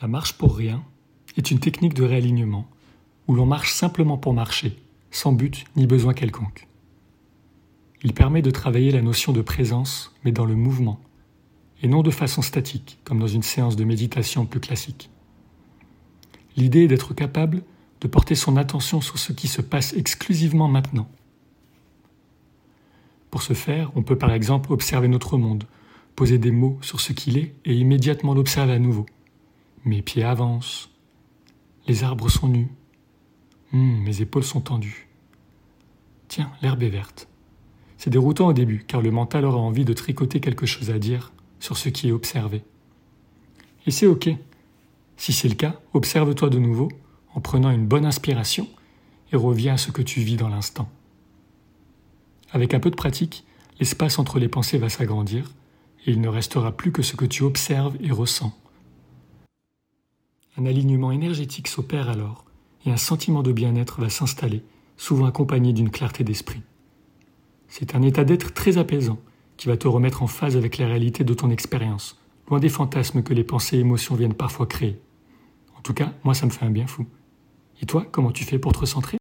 La marche pour rien est une technique de réalignement où l'on marche simplement pour marcher, sans but ni besoin quelconque. Il permet de travailler la notion de présence, mais dans le mouvement, et non de façon statique, comme dans une séance de méditation plus classique. L'idée est d'être capable de porter son attention sur ce qui se passe exclusivement maintenant. Pour ce faire, on peut par exemple observer notre monde, poser des mots sur ce qu'il est et immédiatement l'observer à nouveau. Mes pieds avancent, les arbres sont nus, hum, mes épaules sont tendues. Tiens, l'herbe est verte. C'est déroutant au début, car le mental aura envie de tricoter quelque chose à dire sur ce qui est observé. Et c'est OK. Si c'est le cas, observe-toi de nouveau en prenant une bonne inspiration et reviens à ce que tu vis dans l'instant. Avec un peu de pratique, l'espace entre les pensées va s'agrandir et il ne restera plus que ce que tu observes et ressens. Un alignement énergétique s'opère alors et un sentiment de bien-être va s'installer, souvent accompagné d'une clarté d'esprit. C'est un état d'être très apaisant qui va te remettre en phase avec la réalité de ton expérience, loin des fantasmes que les pensées et émotions viennent parfois créer. En tout cas, moi ça me fait un bien fou. Et toi, comment tu fais pour te recentrer?